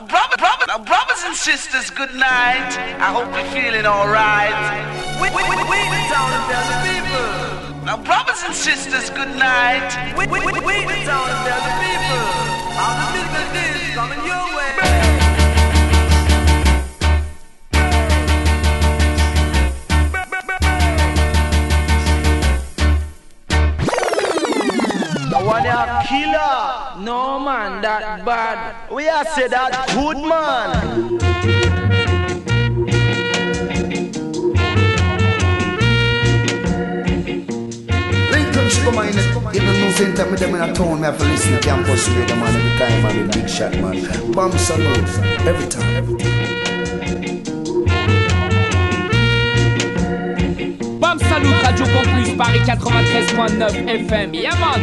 Now, brother, brother, now, brothers and sisters, good night. I hope you're feeling alright. We, we, we, we the town and the people. Now, brothers and sisters, good night. We, we, we, we the town and the people. All the business One a killer. No man, that bad. We are say that good man. Lincoln Sugar Man, even no same time with them in a town, me have to listen to campus radio man every time, man, with big shot man. Bomb salute, every time. Bam Salut, Radio Campus, Paris 93.9 FM. Yeah man.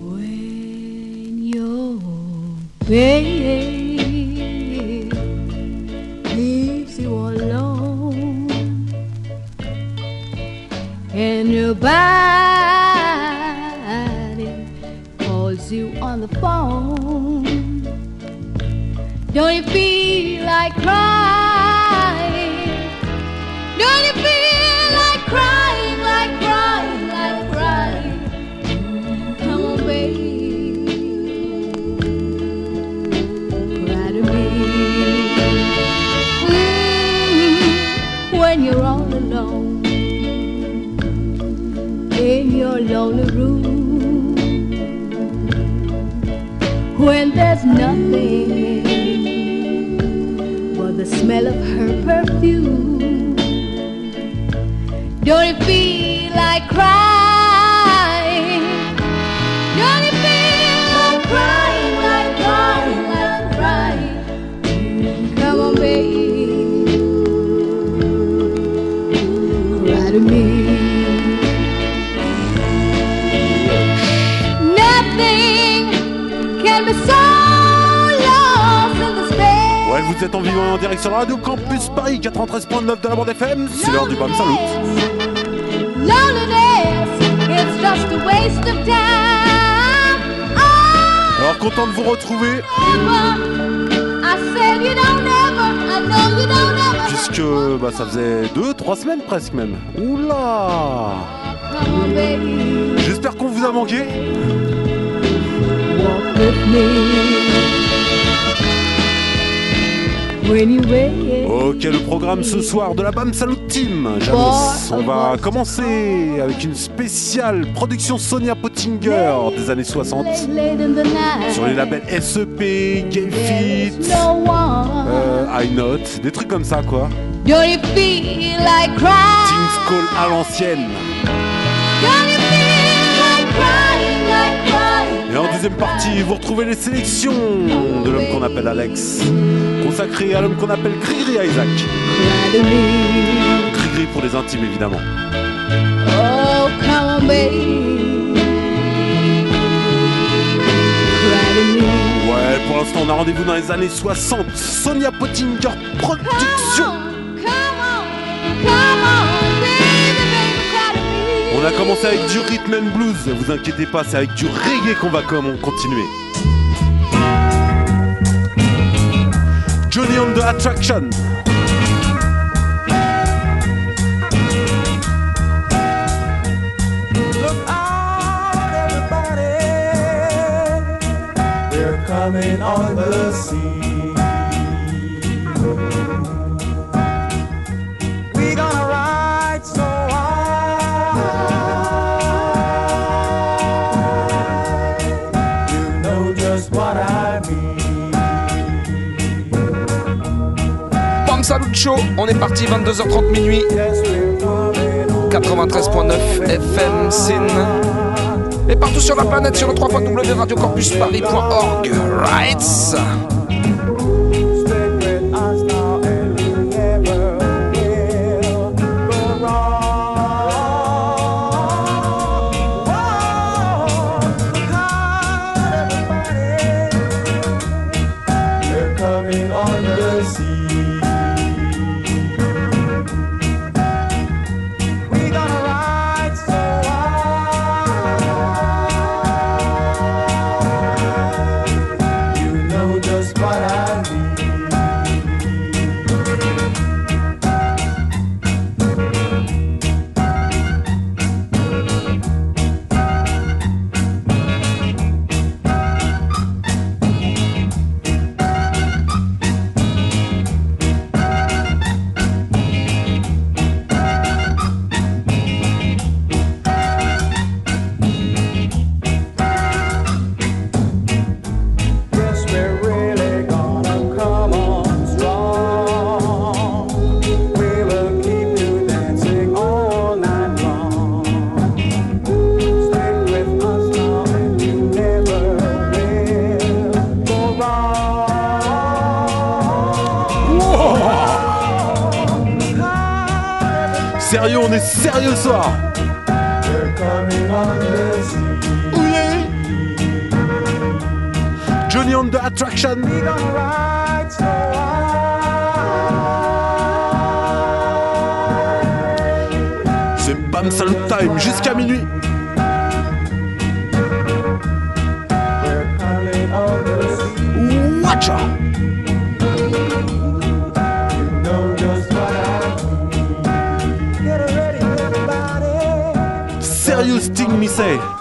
When your baby leaves you alone and your body calls you on the phone, don't you feel like crying? Nothing but the smell of her perfume. Don't it feel like crying? Vous êtes en vivant en direct sur la radio Campus Paris 93.9 de la bande FM. C'est l'heure du BAM Salut. Oh, Alors content de vous retrouver puisque bah, ça faisait 2-3 semaines presque même. Oula J'espère qu'on vous a manqué. Ok, le programme ce soir de la BAM Salut Team. J'annonce, on va commencer avec une spéciale production Sonia Pottinger des années 60 late, late in the night. sur les labels SEP, Game Fit, euh, I Note, des trucs comme ça quoi. Team's Call à l'ancienne. Deuxième partie, vous retrouvez les sélections de l'homme qu'on appelle Alex, consacré à l'homme qu'on appelle Grigri Isaac. Grigri pour les intimes évidemment. Oh, come on, baby. Ouais, pour l'instant, on a rendez-vous dans les années 60. Sonia Pottinger Production. On a commencé avec du rhythm and blues. Vous inquiétez pas, c'est avec du reggae qu'on va continuer. Johnny on the Attraction. Coming on the scene. On est parti 22h30 minuit. Yes, we're coming on 93.9 FM Sin. Et partout sur la planète sur le 3 www.radiocampusparis.org. Right soir. Johnny on the attraction. C'est Bam Salut Time jusqu'à minuit. We're coming me say.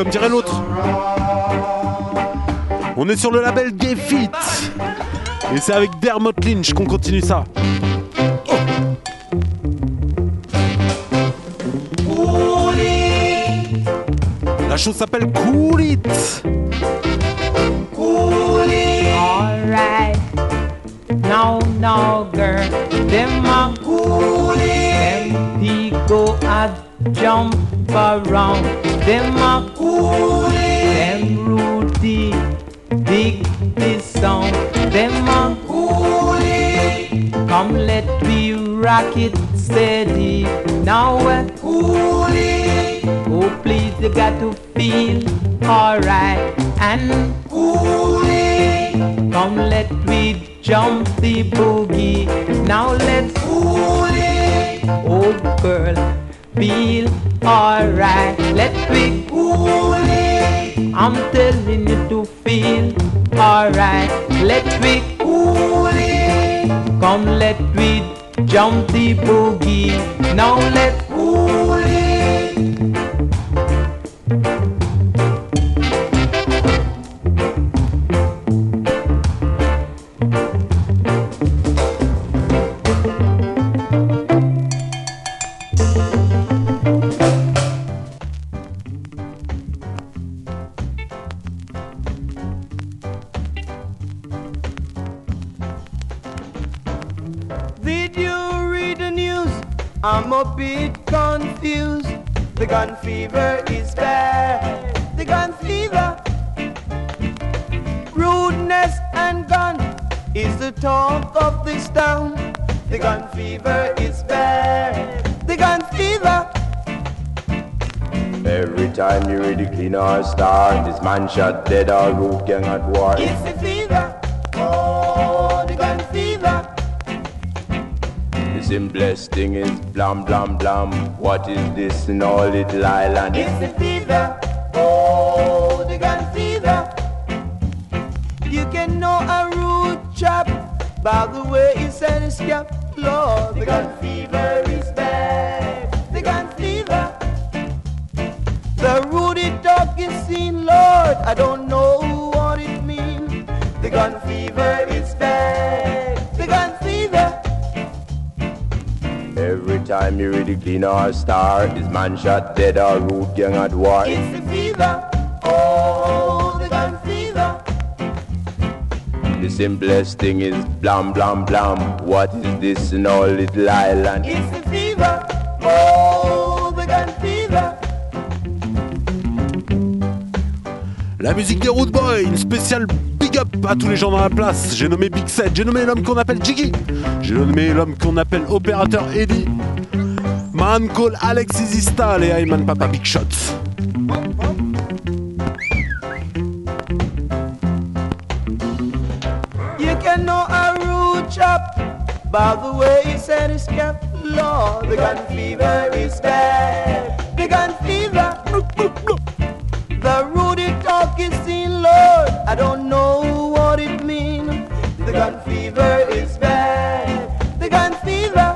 Comme dirait l'autre. On est sur le label Gay Fit. Et c'est avec Dermot Lynch qu'on continue ça. La chose s'appelle Cool It. Alright. Now, now, girl, them a coolie. Them people a jump around. Them a Them a coolie. Come let me rock it steady. Now we're coolie. Oh, please, you got to feel alright and coolie. Come let me jump the boogie. Now let's coolie. Oh girl, feel alright. Let me coolie. I'm telling you alright. Let coolie. Come let me jump the boogie. Now let's dead or root gang at war. It's the fever. Oh, the gun fever. This simplest thing is blam blam blam. What is this in all little island? It's the fever. Oh, the gun fever. You can know a rude chap by the way he said his cap. Lord, the gun fever is bad. Seen, Lord. I don't know what it means. The gun fever is bad. The gun fever. Every time you read the clean or star, is man shot dead or root gang at war? It's the fever. Oh, the gun fever. The simplest thing is blam blam blam. What is this in all little island? It's La musique des Root Boys, une spéciale big up à tous les gens dans la place. J'ai nommé Big Set, j'ai nommé l'homme qu'on appelle Jiggy, j'ai nommé l'homme qu'on appelle opérateur Eddie, Man call Alex Izistal et Ayman Papa Big Shots. You can know a rude chap by the way he said his cap. The gun fever is. The gun fever. I don't know what it means. The gun fever is bad. The gun fever.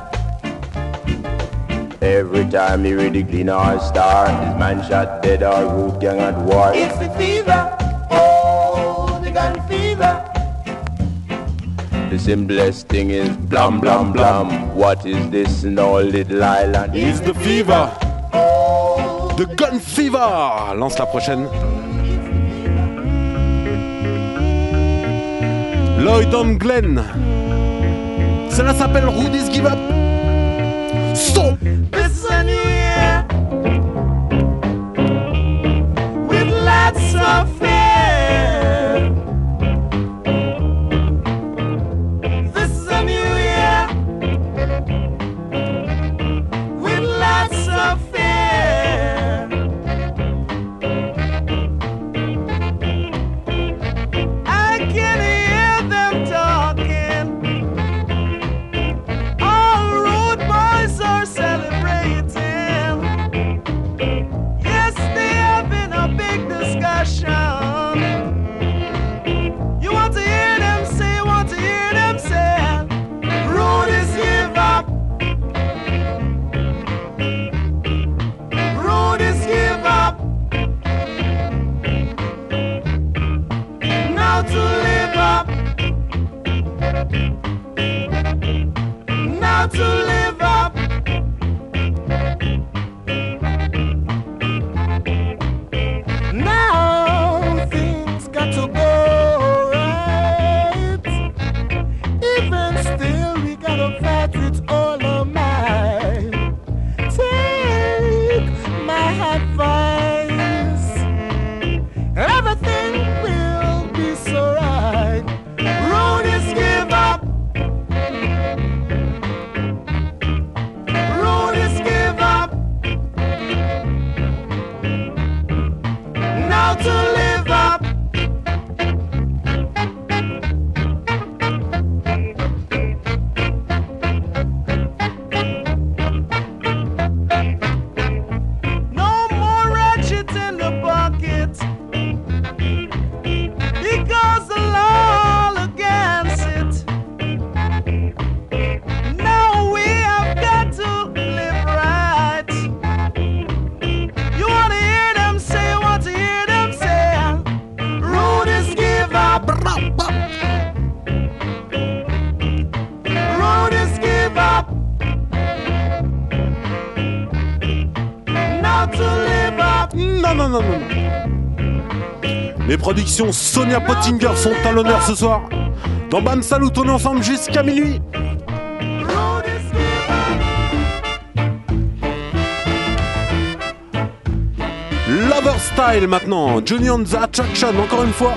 Every time you read the clean or star, is man shot dead or root gang at war? It's the fever. Oh, the gun fever. The simplest thing is blam blam blam. What is this in all little island? Is the fever. Oh, the Gun Fever Lance la prochaine. Lloyd on Glen. Cela s'appelle Rudy's Give Up. Sonia Pottinger sont à l'honneur ce soir. Dans Bam Salut, on est ensemble jusqu'à minuit. Lover Style maintenant. Johnny on the Attraction, encore une fois.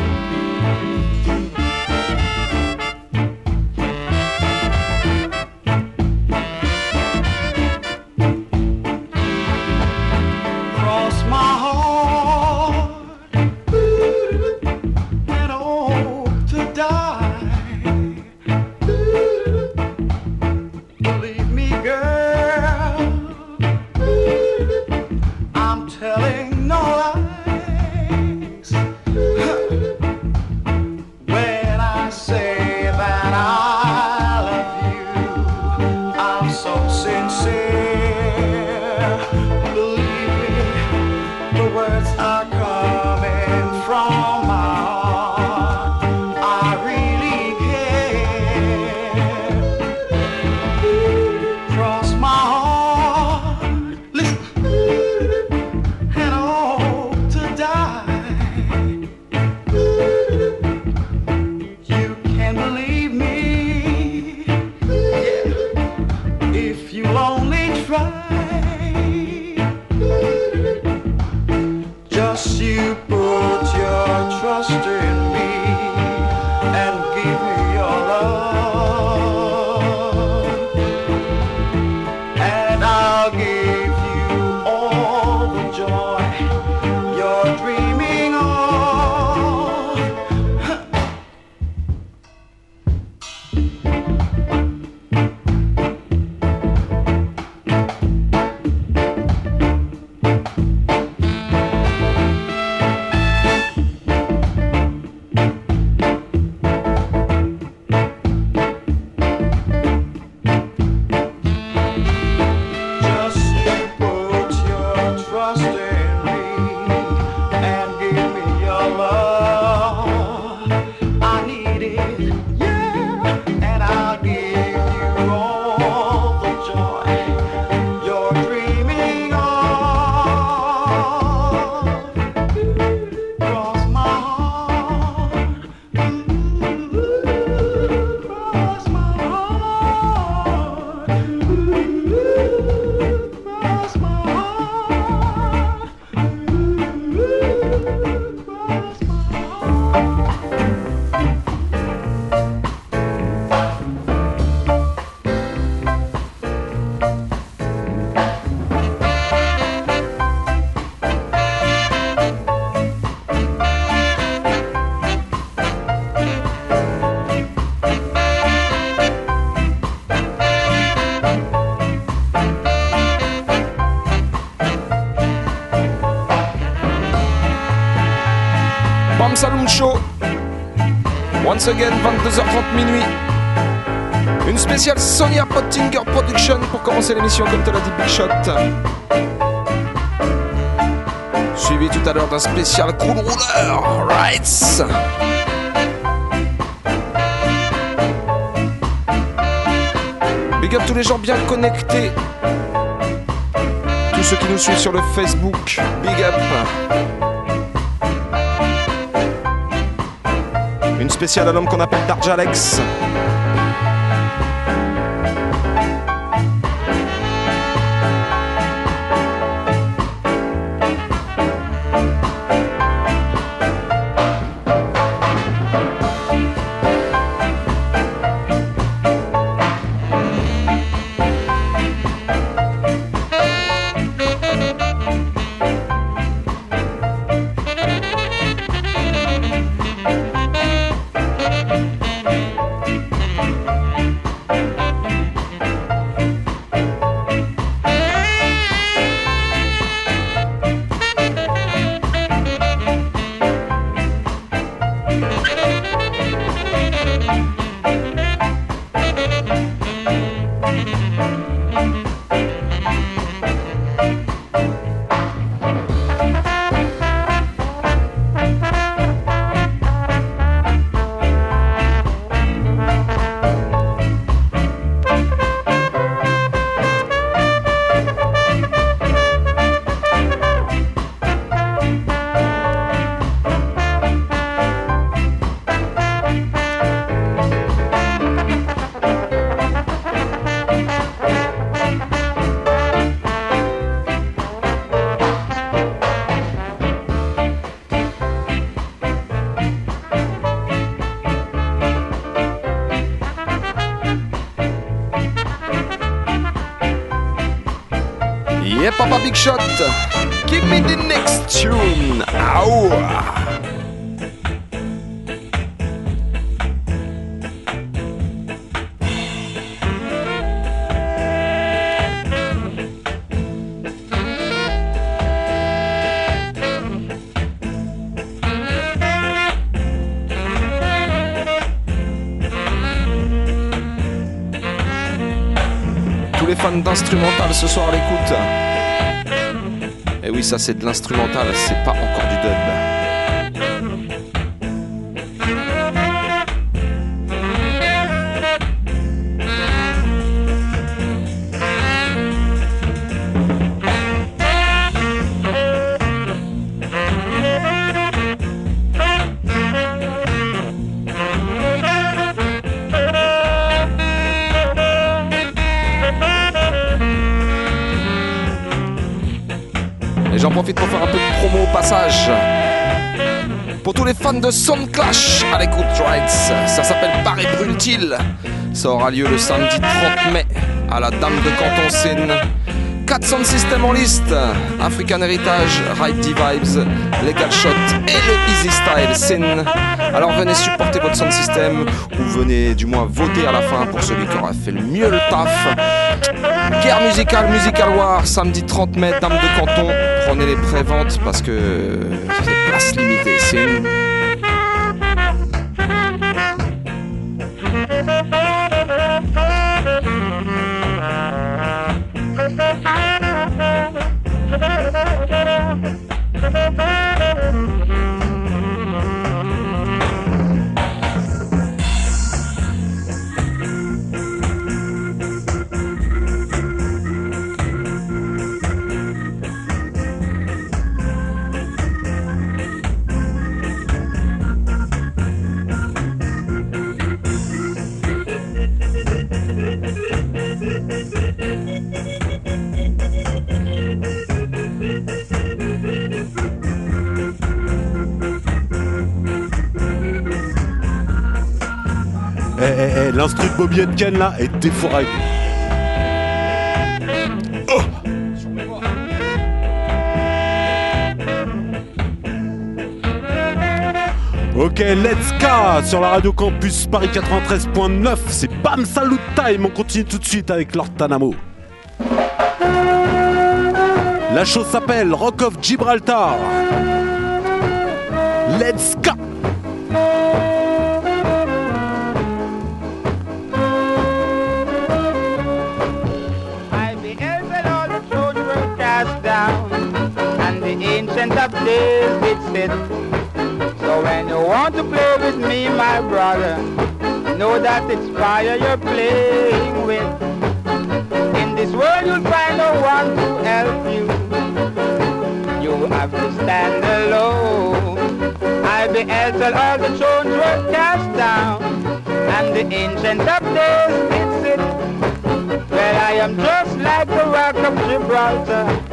Just you. Once again, 22h30 minuit. Une spéciale Sonia Pottinger Production pour commencer l'émission comme te l'a dit Big Shot. Suivi tout à l'heure d'un spécial Cool Roller Rights. Big up tous les gens bien connectés. Tous ceux qui nous suivent sur le Facebook. Big up. Une spéciale à l'homme qu'on appelle Darjalex. Big Shot. Give me the next tune. Ow. les fans d'instrumental ce soir l'écoute. Ça c'est de l'instrumental, c'est pas encore du dub. De Sound Clash à l'écoute Rights, ça s'appelle Paris Brûle-t-il. Ça aura lieu le samedi 30 mai à la Dame de Canton Seine. 4 sound systems en liste African Heritage, Ride D-Vibes, Legal Shot et le Easy Style Scene. Alors venez supporter votre sound system ou venez du moins voter à la fin pour celui qui aura fait le mieux le taf. Guerre musicale, Musical War, samedi 30 mai, Dame de Canton. Prenez les préventes parce que c'est place limitée. C'est une Bobby Ken là est défouraille. Ok, let's go sur la radio campus Paris 93.9. C'est Bam Salut Time. On continue tout de suite avec Lord Tanamo. La chose s'appelle Rock of Gibraltar. Let's go. Ancient of days did sit. So when you want to play with me, my brother, know that it's fire you're playing with. In this world you'll find no one to help you. You have to stand alone. i'll beheld till all the thrones were cast down, and the ancient of days did sit. Well, I am just like the rock of Gibraltar,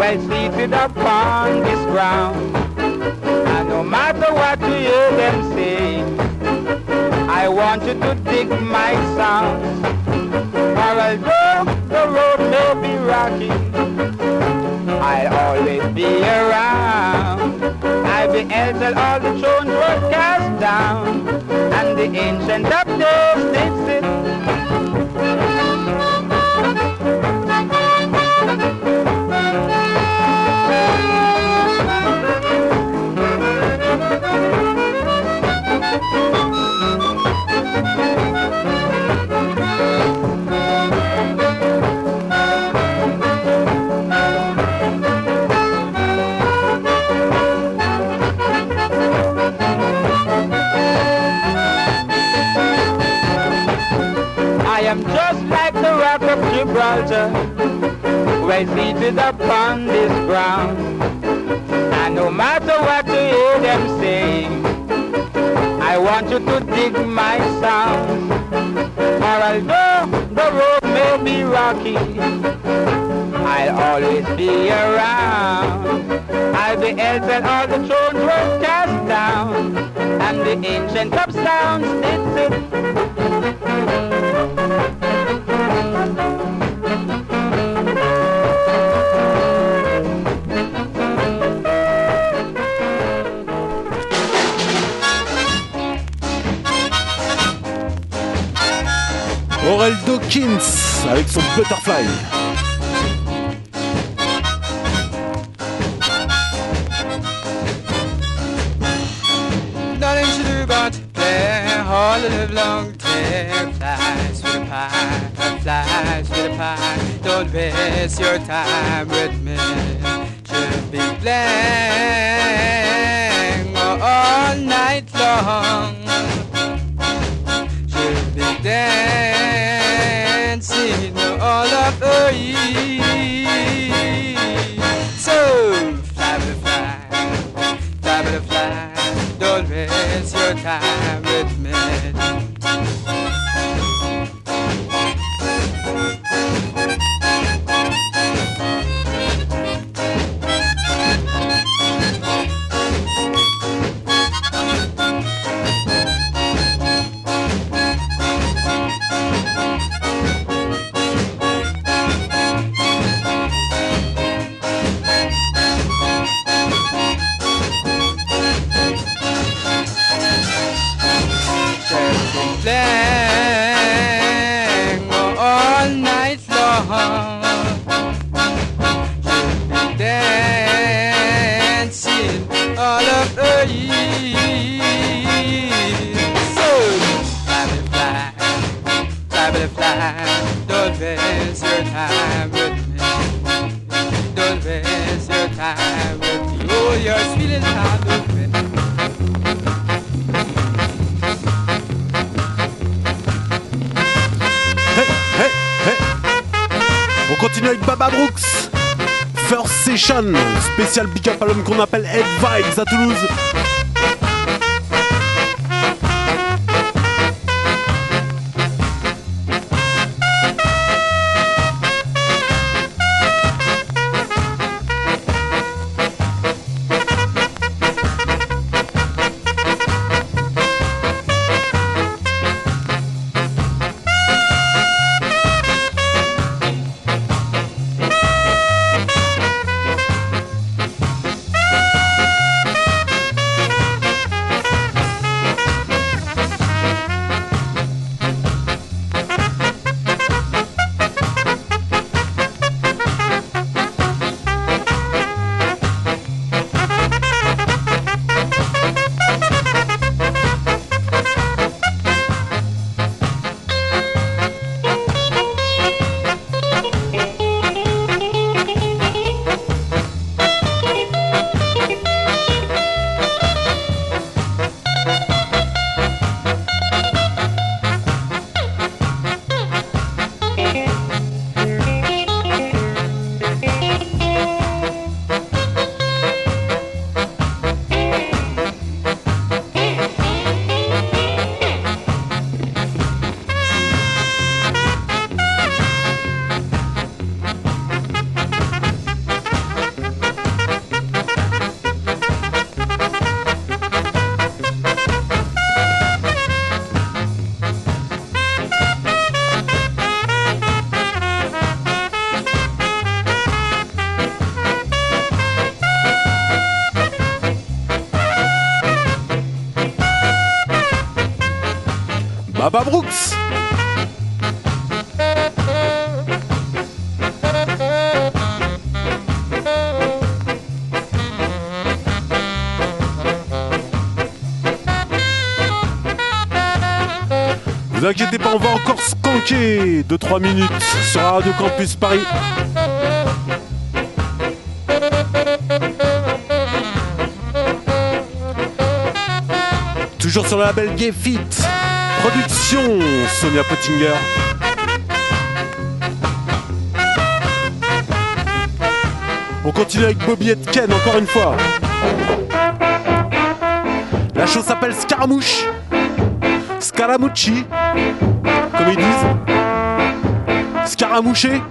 well seated upon this ground. And no matter what you hear them say, I want you to dig my sounds. For although the road may be rocky, I'll always be around. I beheld till all the thrones were cast down, and the ancient of did well seated upon this ground. And no matter what you hear them say, I want you to dig my sound. For although the road may be rocky, I'll always be around. I'll be held when all the thrones were cast down, and the ancient of sounds did sit. Aurel Dawkins avec son Butterfly. Nothing to do but play all the long day. Flies with a pie, flies with a pie. Don't waste your time with me. Should be playing all night long. So fly, fly, fly, fly. Don't waste your time Spécial big up l'homme qu'on appelle Ed Vibes à Toulouse. Baba Brooks. Vous inquiétez pas, on va encore skanker 2-3 minutes sur Radio Campus Paris. Toujours sur le label Gay Fit. Production Sonia Pottinger. On continue avec Bobby Ken encore une fois. La chose s'appelle Scaramouche. Scaramucci. Comme ils disent. Scaramouché.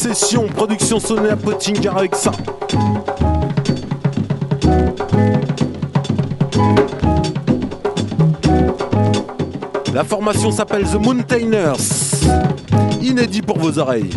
session, production sonnée à Pottinger avec ça. La formation s'appelle The Mountainers. Inédit pour vos oreilles.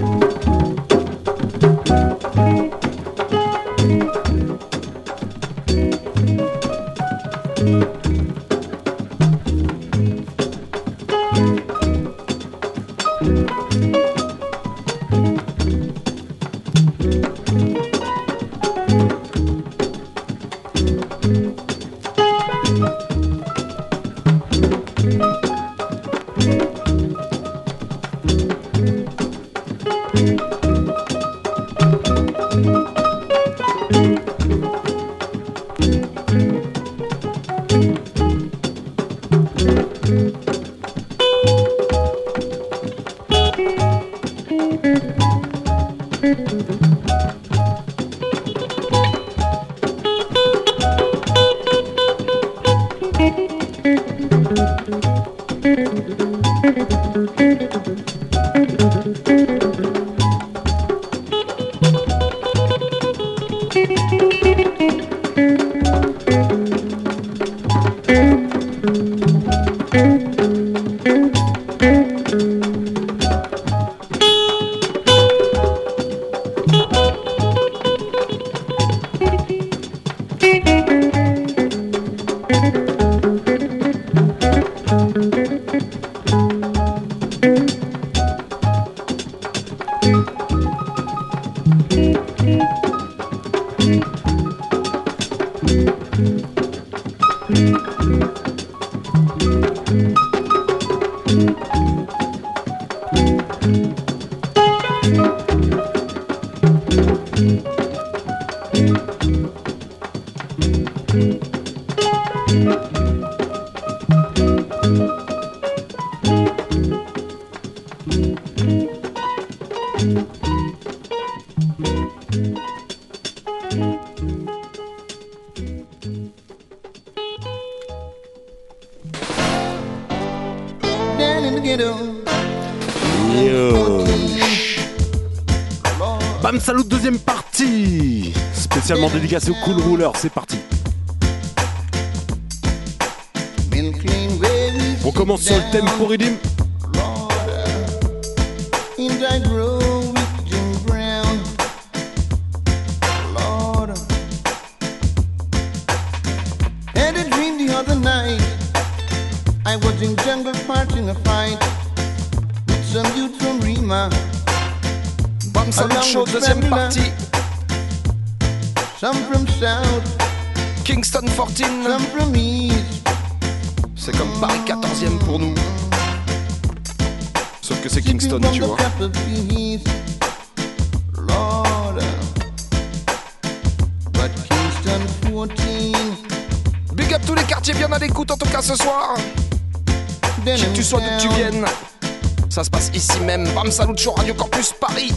Ça se passe ici même, bam salut sur Radio Campus Paris,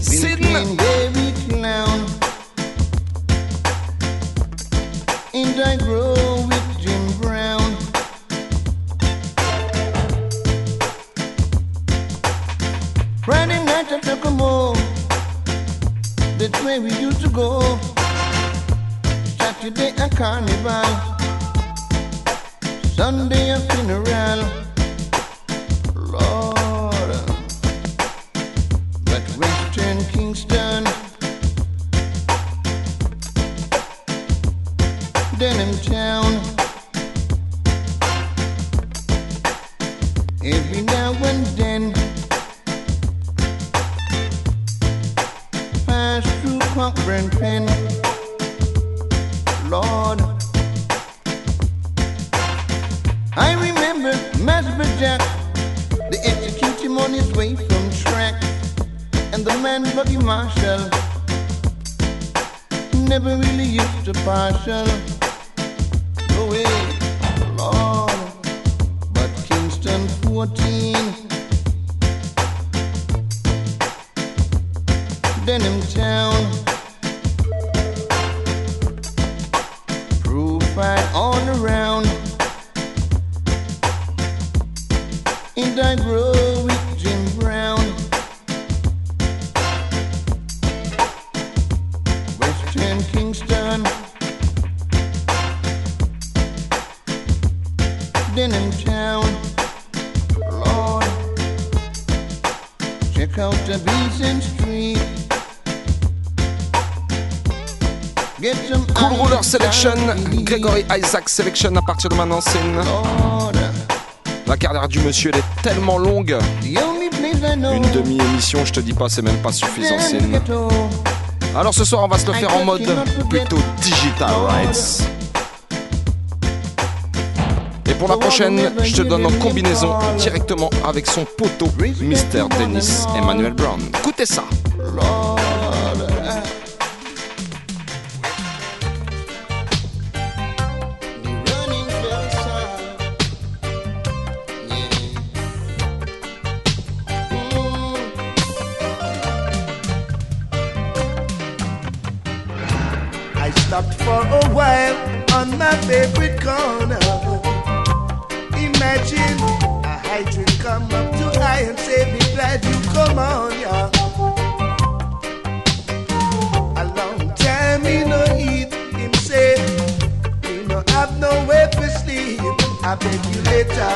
Gregory Isaac Selection à partir de maintenant, c'est. La carrière du monsieur, elle est tellement longue. Une demi-émission, je te dis pas, c'est même pas suffisant, c'est. Alors ce soir, on va se le faire en mode plutôt digital rights. Et pour la prochaine, je te donne en combinaison directement avec son poteau, Mr. Dennis Emmanuel Brown. Écoutez ça.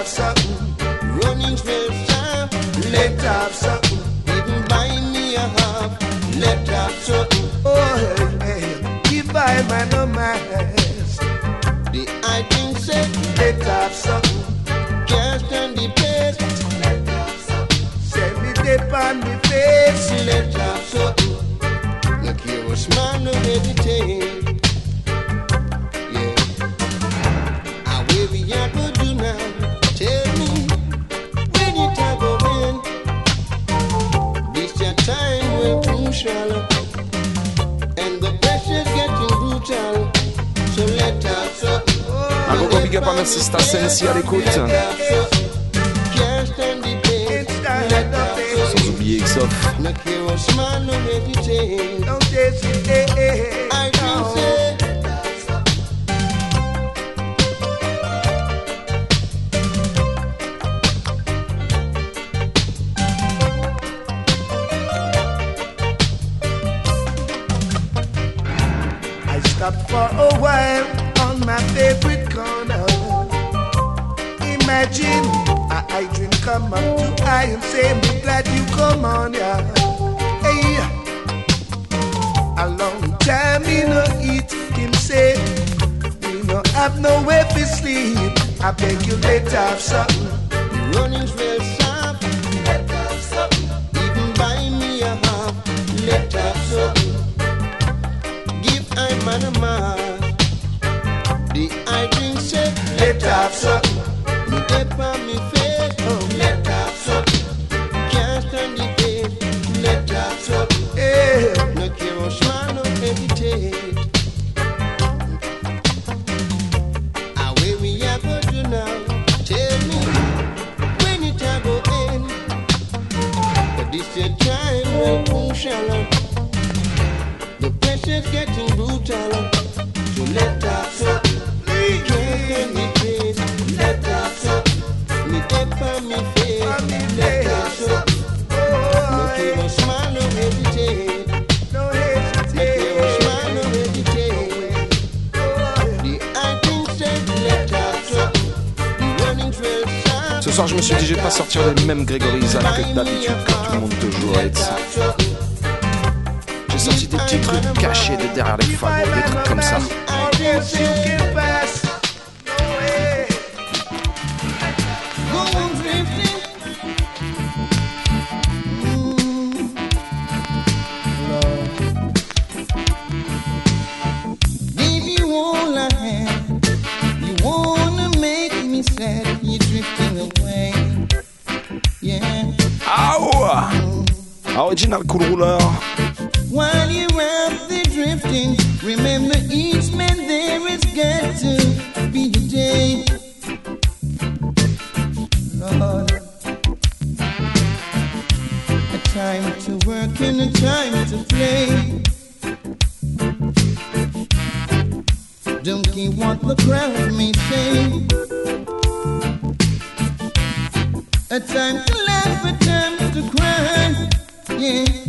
have some. sista sen sier de korten. J'ai sorti des petits trucs cachés de derrière les fagots, des trucs comme ça. Original cool ruler. While you're out there drifting, remember each man there is got to be a day. Lord. A time to work and a time to play. Don't care what the crowd may say. A time to yeah.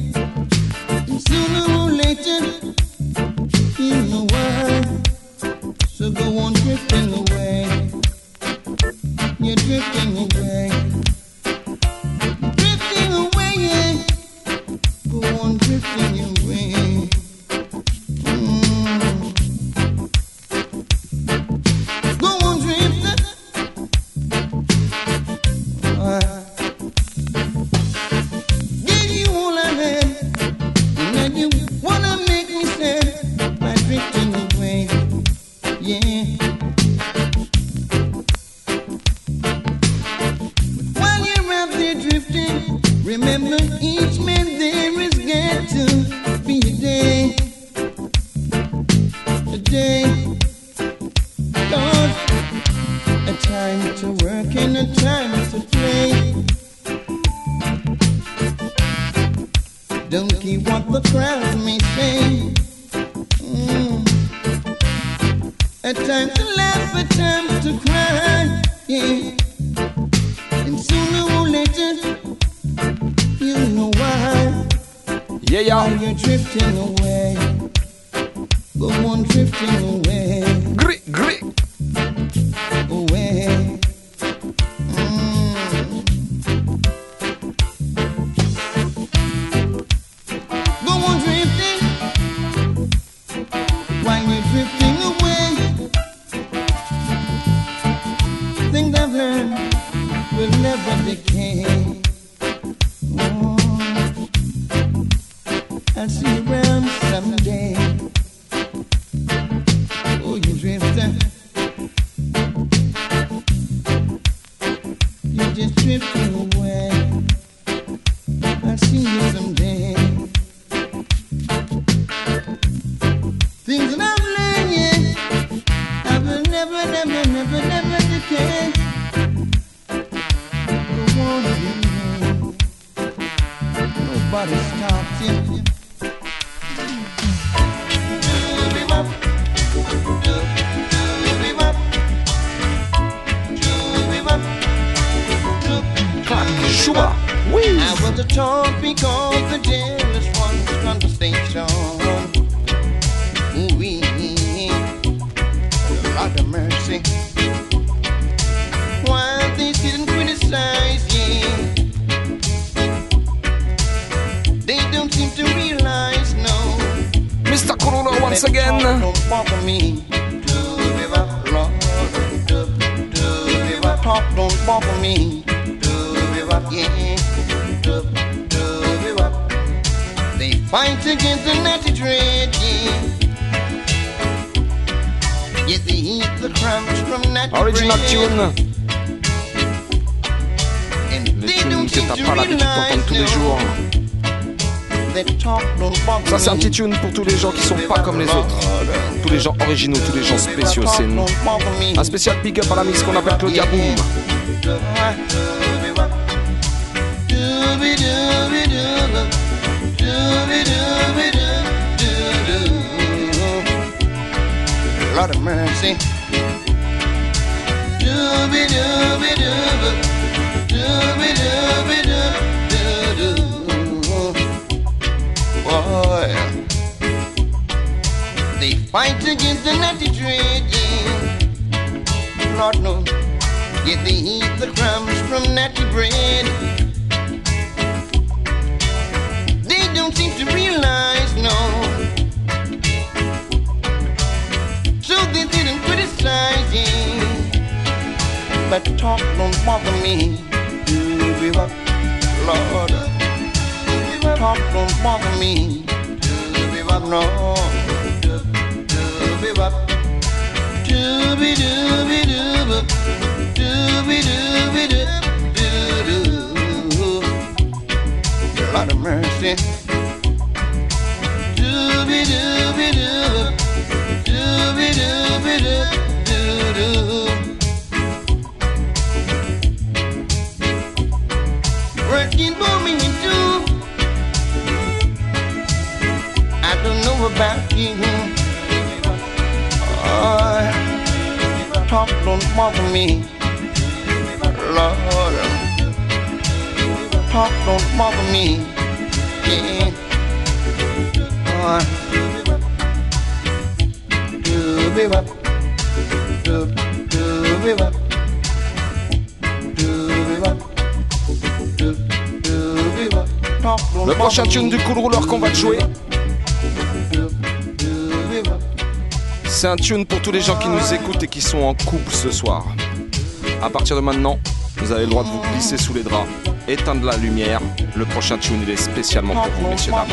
and see where. Spécial big up à la qu'on appelle Claudia Boom. Lord of mercy. Boy. They fight against the natty yeah. Lord knows. Yet they eat the crumbs from natty bread. They don't seem to realize, no. So they didn't criticize him. But talk don't bother me. Do be what, Lord. Talk don't bother me. Do be what, no. Do be Of mercy. Do be do be do. Dooby dooby doo doo doo. Working for me too. I don't know about you. Oh, don't bother me. Le prochain tune du Cool Roller qu'on va te jouer, c'est un tune pour tous les gens qui nous écoutent et qui sont en couple ce soir. À partir de maintenant, vous avez le droit de vous glisser sous les draps, éteindre la lumière. Le prochain tune, il est spécialement pour vous, messieurs, dames.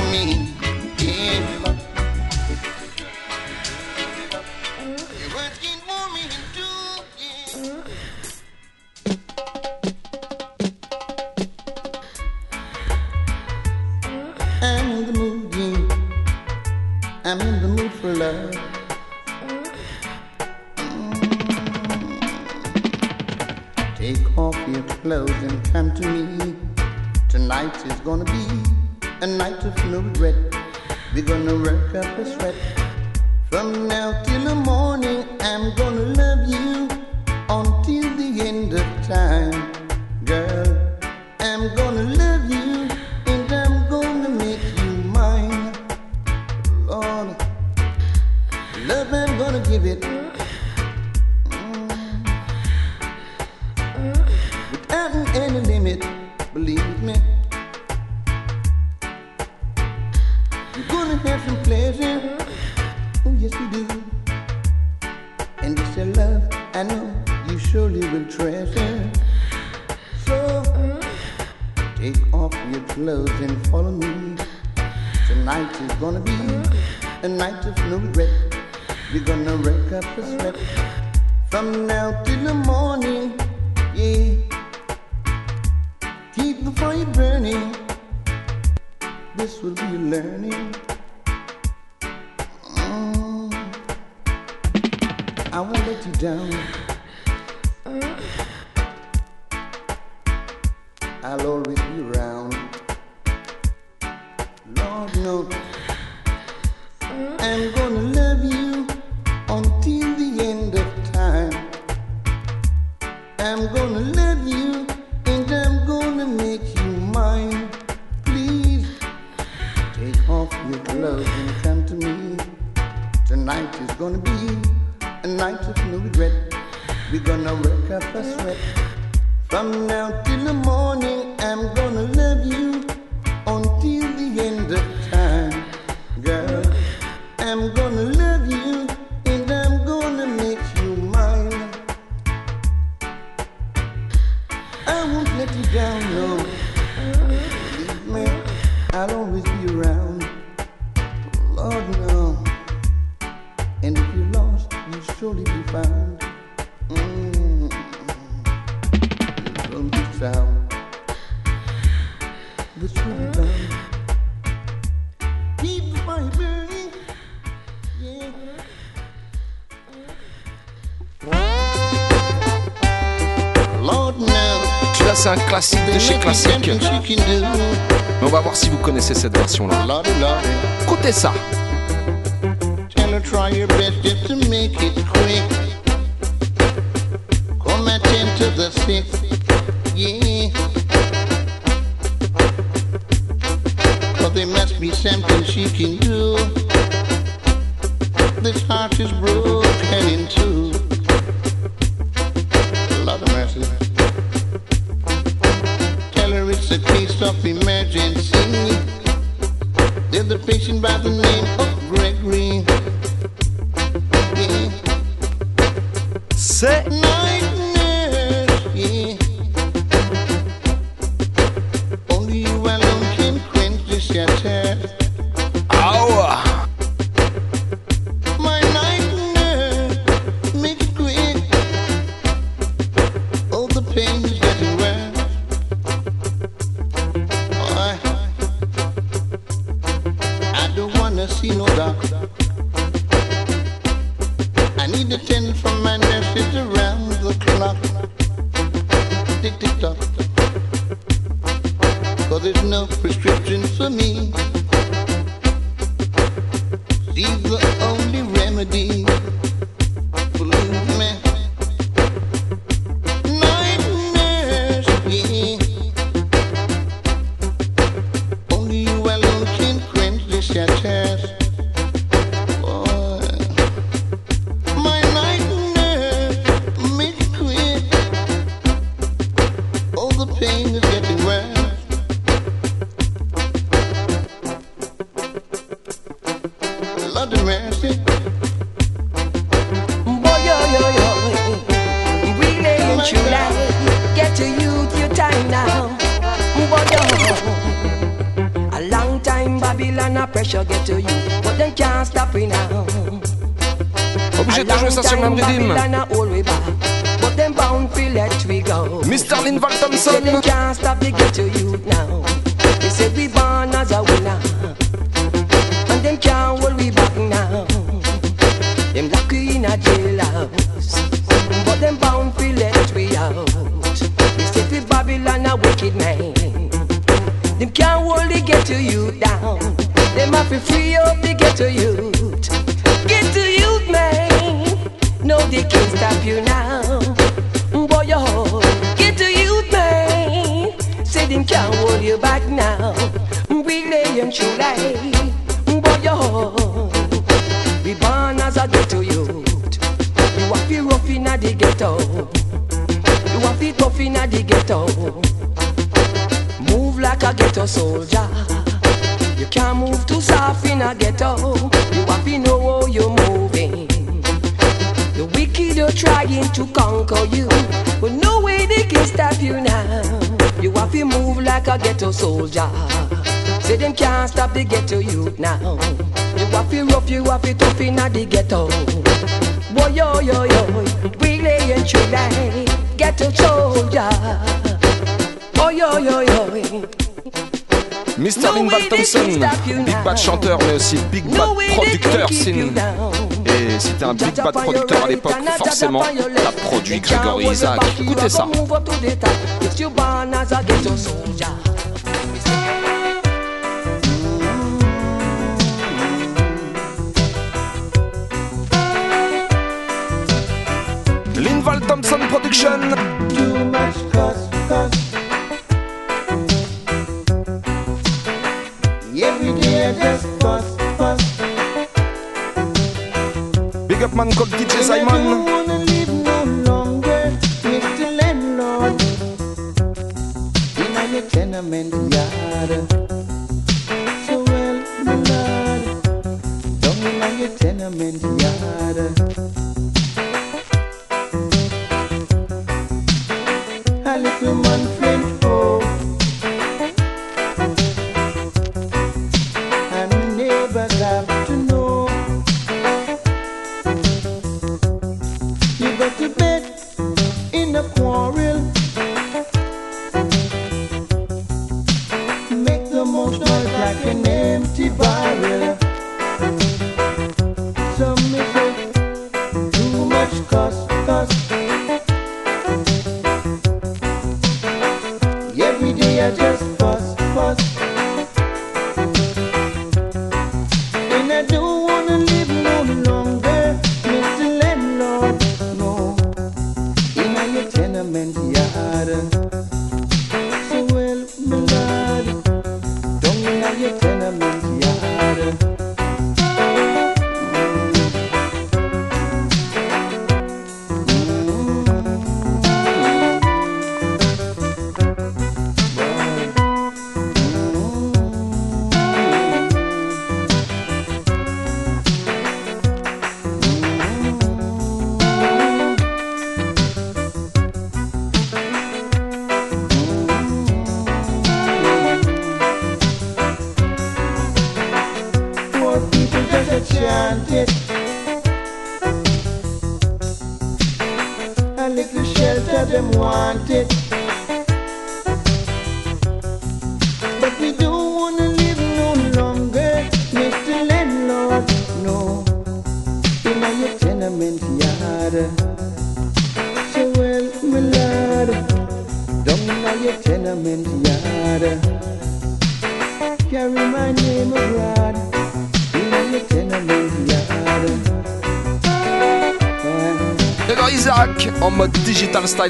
I'm gonna love you until the end of time. I'm gonna love you and I'm gonna make you mine. Please take off your gloves and come to me. Tonight is gonna be a night of no regret. We're gonna work up a sweat from now connaissez cette version-là. Écoutez ça. to Thompson, Big Bad chanteur, mais aussi Big Bad producteur. Et c'était un Big Bad producteur à l'époque, forcément, l'a produit Grégory Isaac. Écoutez ça. A little man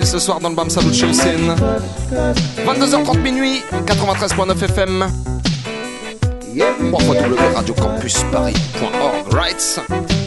ce soir dans le BAM Salut chez 22h30 minuit, 93.9 FM. 3 fois Paris.org.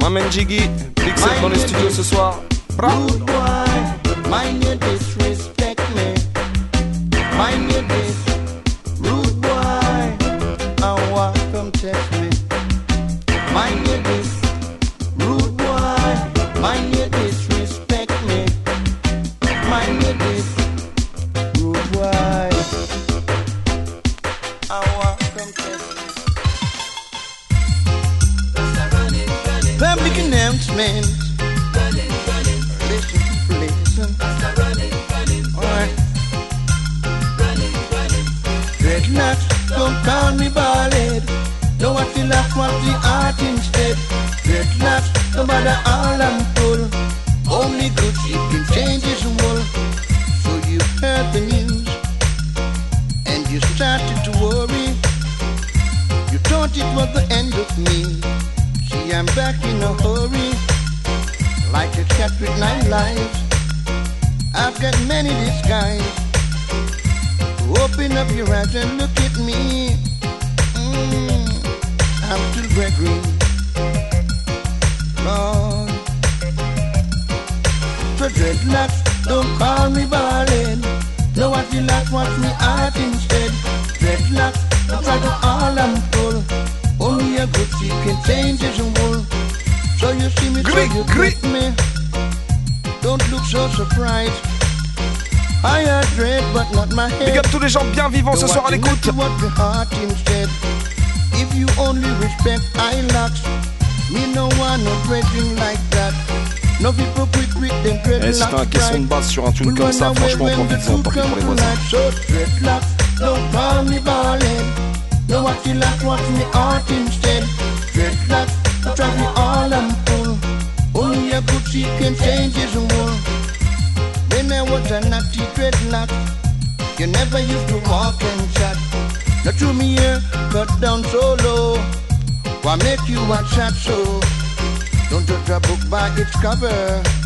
Maman Jiggy, Big dans les studios ce soir. Bravo. un tune comme ça, franchement, profite-en, tant pis pour les voisins. No what you like, what me art instead. Dreadlocks drive me all uncool. Only a Gucci can change his wool. When I was a naughty dreadlock, you never used to walk and chat. Now threw me here, cut down so low. Why make you a chat so? Don't judge a book by its cover.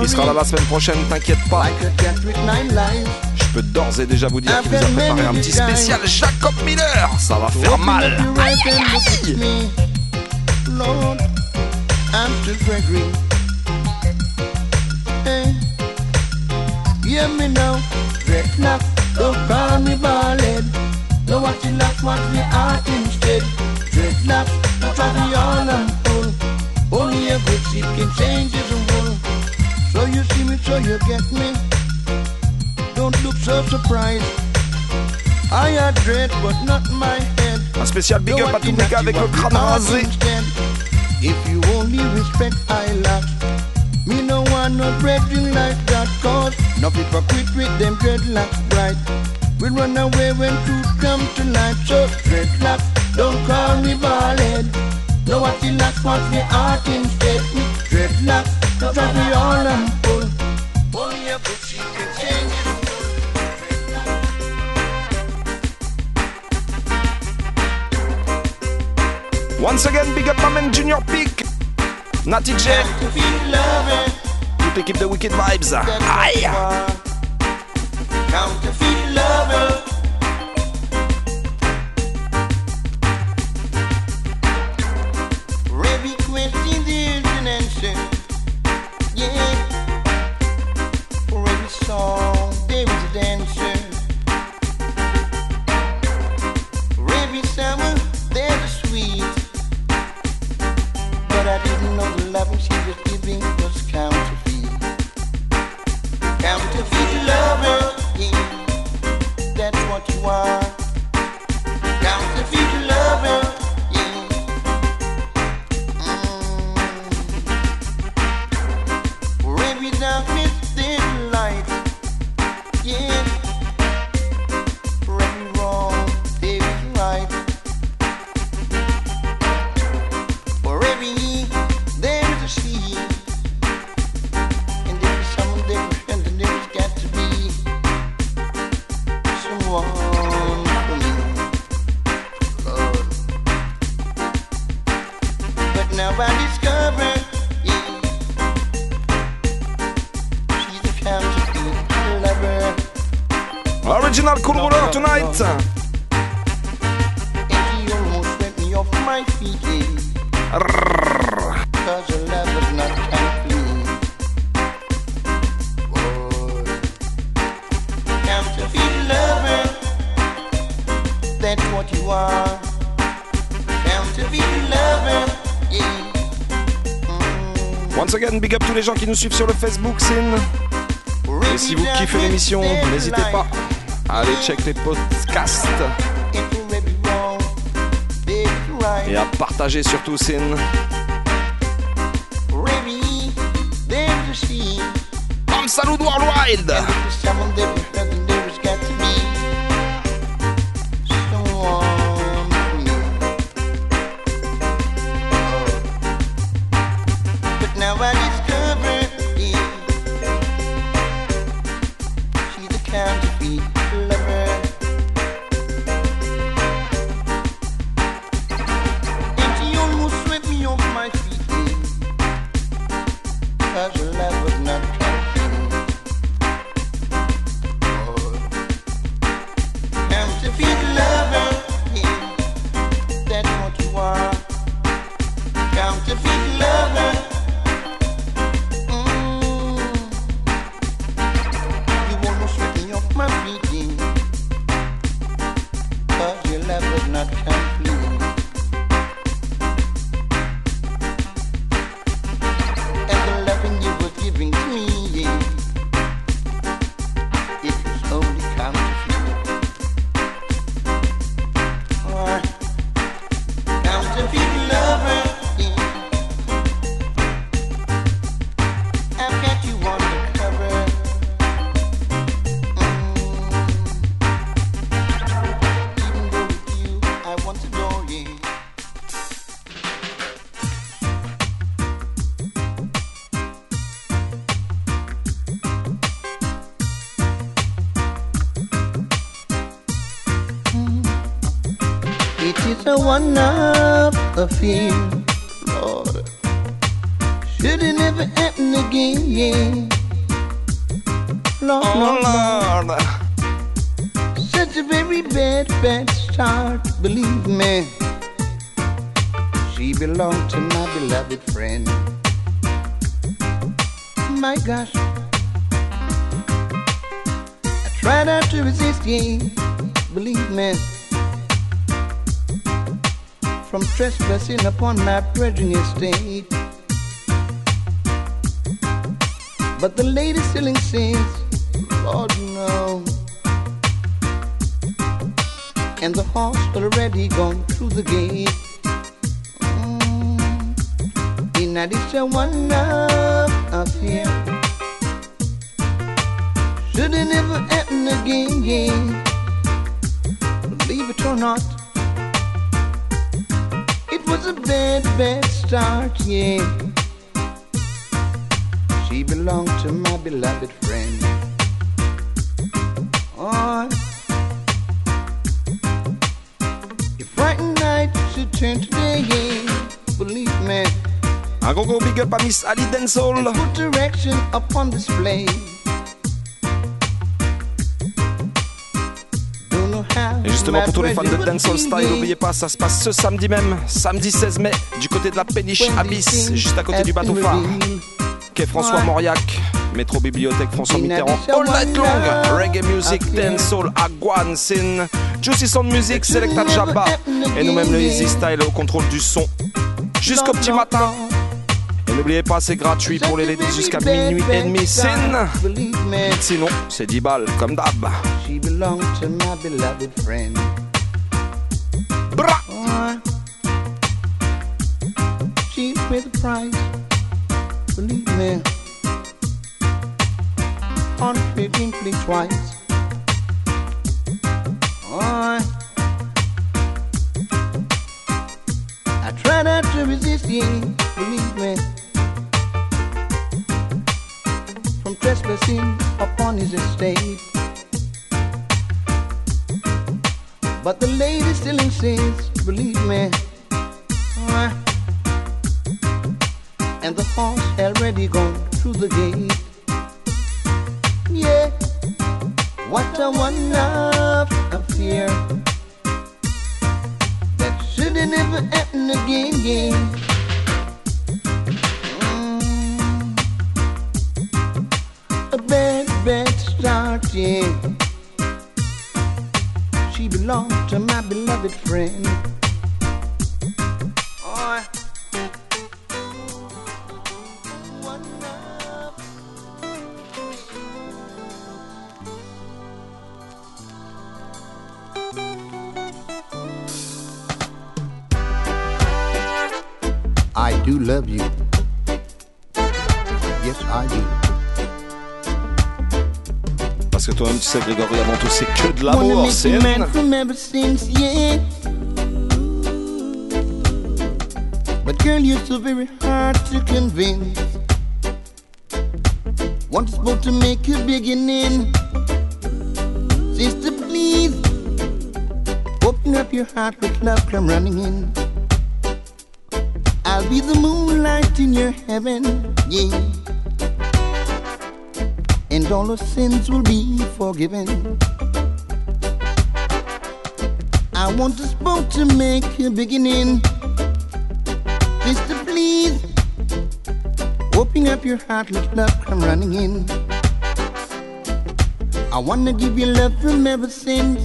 Il sera là la semaine prochaine, t'inquiète pas. Je peux d'ores et déjà vous dire qu'il vous a préparé un petit spécial Jacob Miller. Ça va faire mal. and look at me. I'm still Gregory. Hey, hear me now. Dreadlock, don't call me ballhead. No what you like, what we are instead. Dreadlock, don't try to all and full. Only a good seed can change. So you see me, so you get me. Don't look so surprised. I had dread, but not my head. Un spécial big up à tous les gars avec le crâne rasé. If you only respect I lack Me no want no brethren like that Cause no people quit with them dreadlocks bright We run away when truth come to light So dreadlocks, don't call me bald No what the last wants me heart instead Me dreadlocks, don't me all and full Only a good she can change it Once again, big up my man Junior Peak. Natty J. Toute l'équipe de Wicked Vibes. Ah. Aïe. Counterfeit loving she was giving. That's what you are. Yeah. Once again, big up tous les gens qui nous suivent sur le Facebook, Sin. Et si vous kiffez l'émission, n'hésitez pas à aller check les podcasts et à partager surtout, Sin. Bam Salut Worldwide. one of a few. Trespassing upon my brethren estate. But the lady still insists, Lord, no. And the horse already gone through the gate. Mm. In addition, one love up here. Should it never happen again. Believe it or not, was a bad, bad start, yeah. She belonged to my beloved friend. Oh, if frightened night should turn to day, yeah, believe me. Un gros gros big up à Miss Ali Densol. Put direction upon display. Et justement pour tous les fans de Dancehall Style, n'oubliez pas, ça se passe ce samedi même, samedi 16 mai, du côté de la péniche Abyss, juste à côté du bateau phare. Quai François. Mauriac, métro bibliothèque François Mitterrand, all night long, reggae music, dancehall, Aguan, Sin, Juicy Sound Music, Selecta Jabba, et nous-mêmes le Easy Style au contrôle du son, jusqu'au petit matin. N'oubliez pas, c'est gratuit pour les ladies jusqu'à minuit et demi, Sinon, c'est 10 balles, comme d'hab. she belonged to my beloved friend. Bra! She paid the price. Believe me. On frequently twice. Oh, I try not to resist, yeah, believe me. From trespassing upon his estate. But the lady still insists, believe me. And the horse already gone through the gate. Yeah, what a wonder of fear that should have never happen again. Yeah. A bad, bad start, yeah. She belonged to my beloved friend. Oh, I do love you. Yes, I do. Que toi-même, tu sais, Grégory, avant tout, c'est que de l'amour, make c'est man from ever since, yeah. But girl, you're so very hard to convince. Want to supposed to make a beginning. Sister, please open up your heart, let love come running in. I'll be the moonlight in your heaven, yeah. And all your sins will be forgiven. I want us both to make a beginning. Sister, please open up your heart, let love come running in. I wanna give you love from ever since.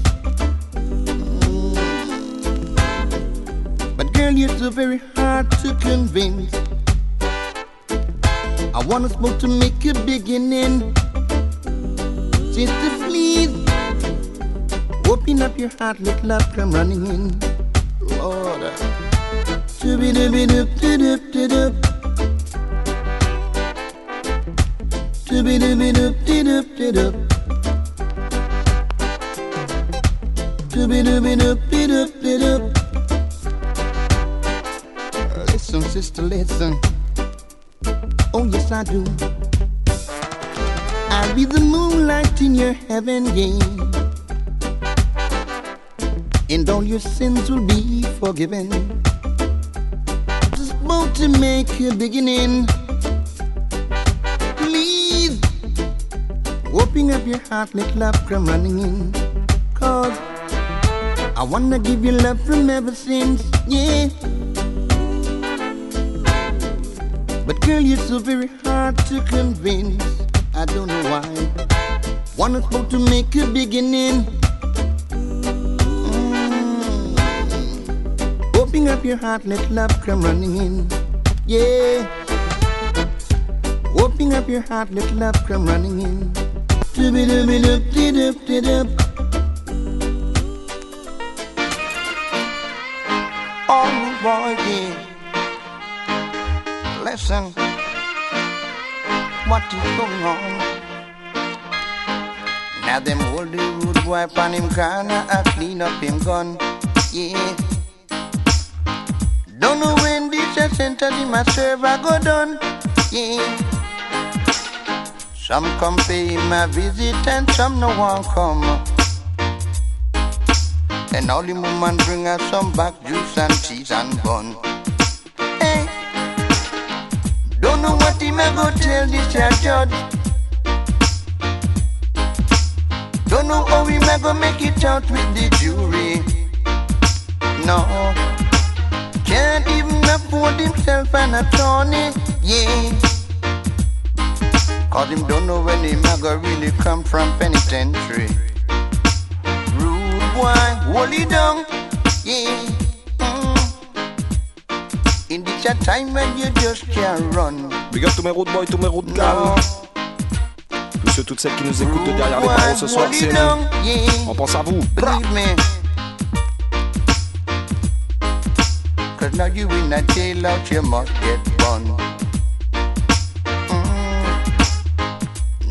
But girl, you're so very hard to convince. I wanna smoke to make a beginning. Sister, please open up your heart, let love come running in. Lord, uh, dooby dooby doop doop doop. Dooby dooby doop doop doop. Dooby dooby doop doop doop. Listen, sister, listen. Oh, yes, I do. I'll be the moonlight in your heaven game. And all your sins will be forgiven. Just about to make a beginning. Please, open up your heart, let love come running in. Cause I wanna give you love from ever since, yeah. But girl, you're so very hard to convince. I don't know why. Wanna supposed to make a beginning. Mm. Open up your heart, let love come running in. Yeah. Open up your heart, let love come running in. Dooby-dooby-doop-dee-doop-dee-doop. Oh boy, yeah. Listen, what is going on? Now them old rude boy on him corner a clean up him gun, yeah. Don't know when this center him a serve go done, yeah. Some come pay my visit and some no one come. And all the woman bring us some back juice and cheese and bun. Know what him a go tell here judge. Don't know how him a go make it out with the jury. No, can't even afford himself an attorney. Yeah. Cause him don't know when him a go really come from penitentiary. Rude boy, it down, yeah. Mm. In this a time when you just can't run. Big up tous mes road boys, tous mes road gals. Tous ceux, toutes celles qui nous écoutent de derrière les barreaux ce soir, c'est nous. On pense à vous. Cause now you in a jail out, you must get bun. Mm.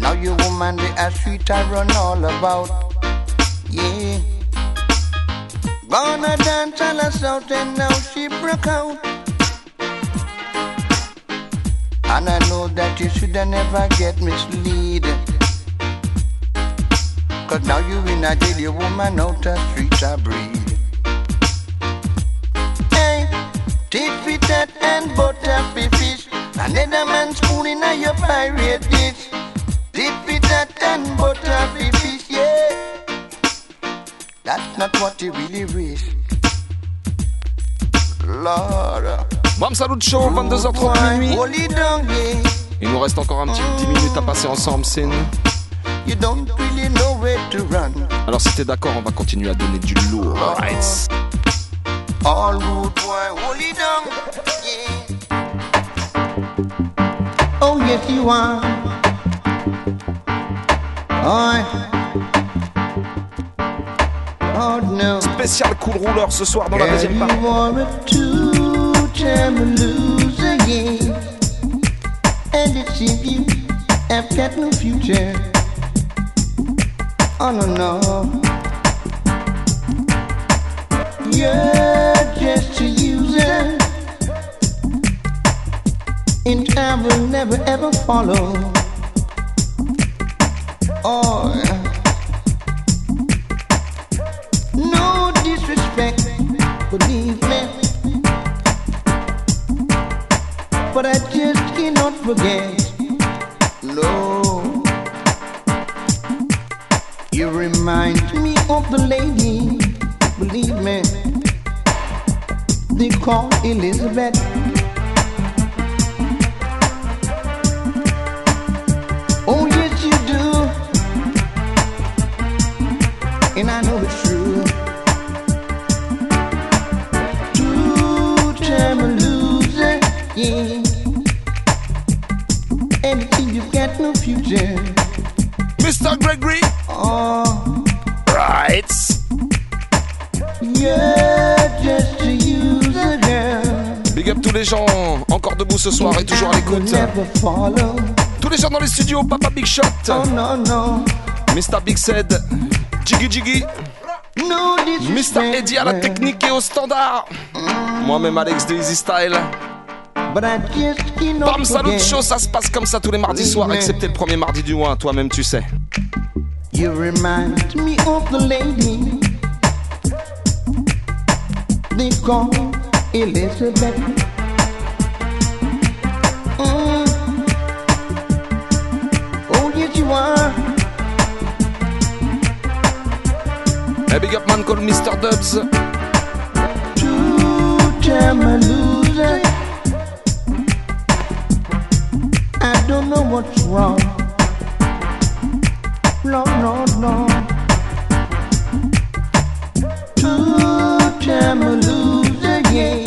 Now you woman, the a street I run all about. Yeah. Gonna dance all us out and now she broke out. And I know that you should never get misled. Cause now you in a jail, woman out the streets I breed. Hey, for tat and butter for fish. Another man spoon in a your pirate dish. For tat and butter for fish, yeah. That's not what you really wish. Lord. Bam Salut Show, 22h30 minuit. Yeah. Il nous reste encore un petit 10 minutes à passer ensemble, Sin. Alors si t'es d'accord, on va continuer à donner du lourd. Alright. All rude boy, down, yeah. Oh yes you are. Oh, oh no. Spécial cool rouleur ce soir dans la deuxième partie. A two-time loser, yeah. And it seems you have got no future. Oh no no. You're just a user. And I will never ever follow. Oh. But I just cannot forget. No. You remind me of the lady, believe me. They call Elizabeth. Oh, yes, you do. And I know it's true. Yeah. Mr. Gregory. Oh. Right. You're just a user, girl. Big up tous les gens encore debout ce soir et toujours à l'écoute. Tous les gens dans les studios, Papa Big Shot. Oh no, no. Mr. Big Said. Jiggy Jiggy. No Mr. Eddie à la technique et au standard. Moi-même Alex de Easy Style. Bam Salut. Show, ça se passe comme ça tous les mardis soirs, excepté le premier mardi du mois, toi-même tu sais. You remind me of the lady they call Elizabeth. Mm. Oh, yes, you are. A big up man called Mr. Dubs. Two-time loser. I don't what's wrong. No, no, no. Two-time loser, yeah.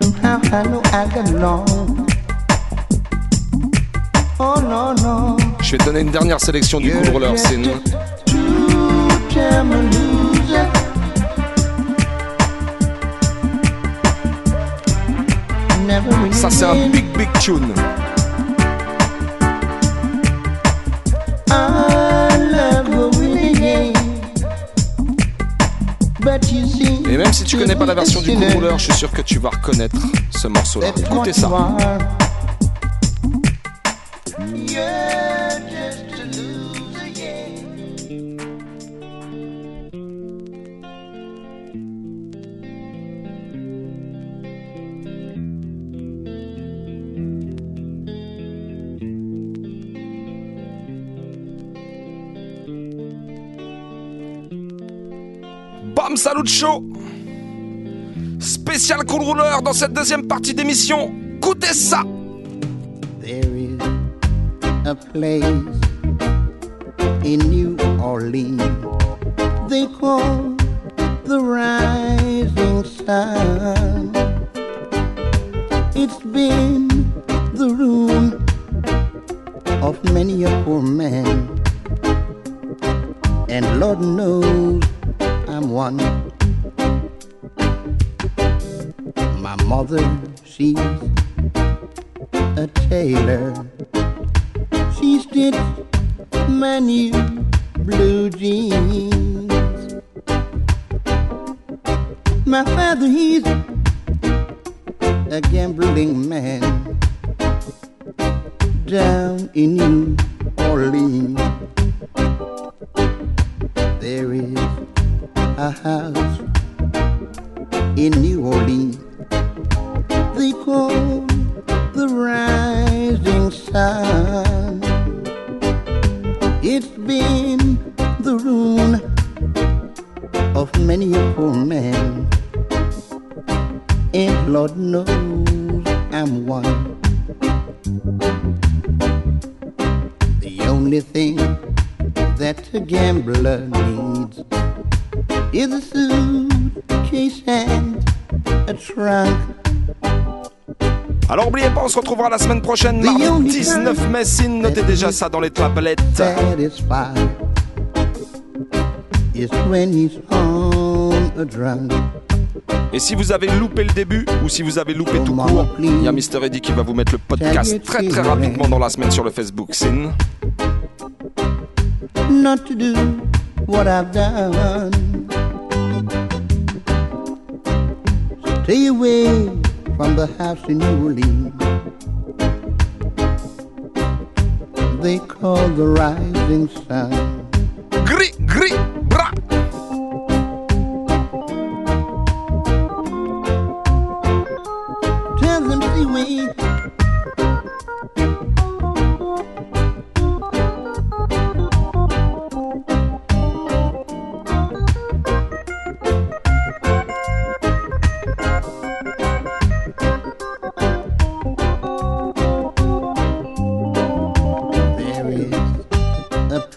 Somehow I know I got along. Oh no, no. Je vais te donner une dernière sélection du Cool Roller. Never really Ça, c'est un big, big tune. Et même si tu connais pas la version du Cool Roller, je suis sûr que tu vas reconnaître ce morceau-là. Écoutez ça. Bam Salut Show Spécial Cool Roller dans cette deuxième partie d'émission. Écoutez ça There is a place in New Orleans they call the rising sun. It's been the ruin of many a poor man, and Lord knows I'm one. Mother, she's a tailor. She stitched my new blue jeans. My father, he's a gambling man down in New Orleans. La semaine prochaine, mardi 19 mai. Sin, notez déjà ça dans les tablettes. Et si vous avez loupé le début ou si vous avez loupé tout court, il y a Mister Eddy qui va vous mettre le podcast très très rapidement dans la semaine sur le Facebook. Sin. Not to do what I've done. Stay away from the house in New Orleans. They call the rising sun. Gris, gris,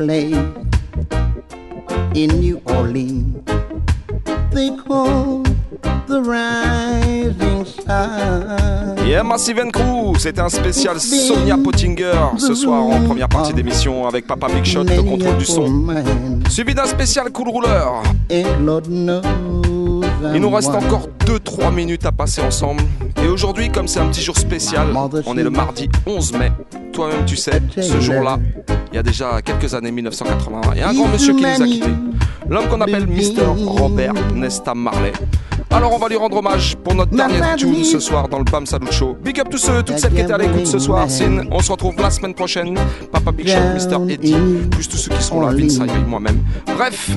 a place in New Orleans they call the rising sun. Yeah, Massive and Crew, c'était un spécial Sonia Pottinger ce soir en première partie d'émission avec Papa Big Shot, le contrôle du son. Suivi d'un spécial Cool knows Il nous reste encore 2-3 minutes à passer ensemble. Et aujourd'hui, comme c'est un petit jour spécial, on est le mardi 11 mai. Toi-même, tu sais, ce jour-là, il y a déjà quelques années, 1981, il y a un grand monsieur qui nous a quittés. L'homme qu'on appelle Mr. Robert Nesta Marley. Alors on va lui rendre hommage pour notre dernière tune ce soir dans le Bam Salut Show. Big up tous ceux, toutes celles qui étaient à l'écoute ce soir. Sin, on se retrouve la semaine prochaine. Papa Big Shot, Mr. Eddie, plus tous ceux qui seront là, Vince et moi-même. Bref,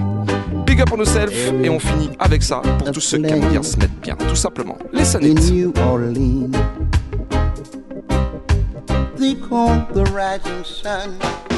big up on yourself et on finit avec ça pour tous ceux qui aiment bien se mettre bien, tout simplement. Les in they called the rising sun.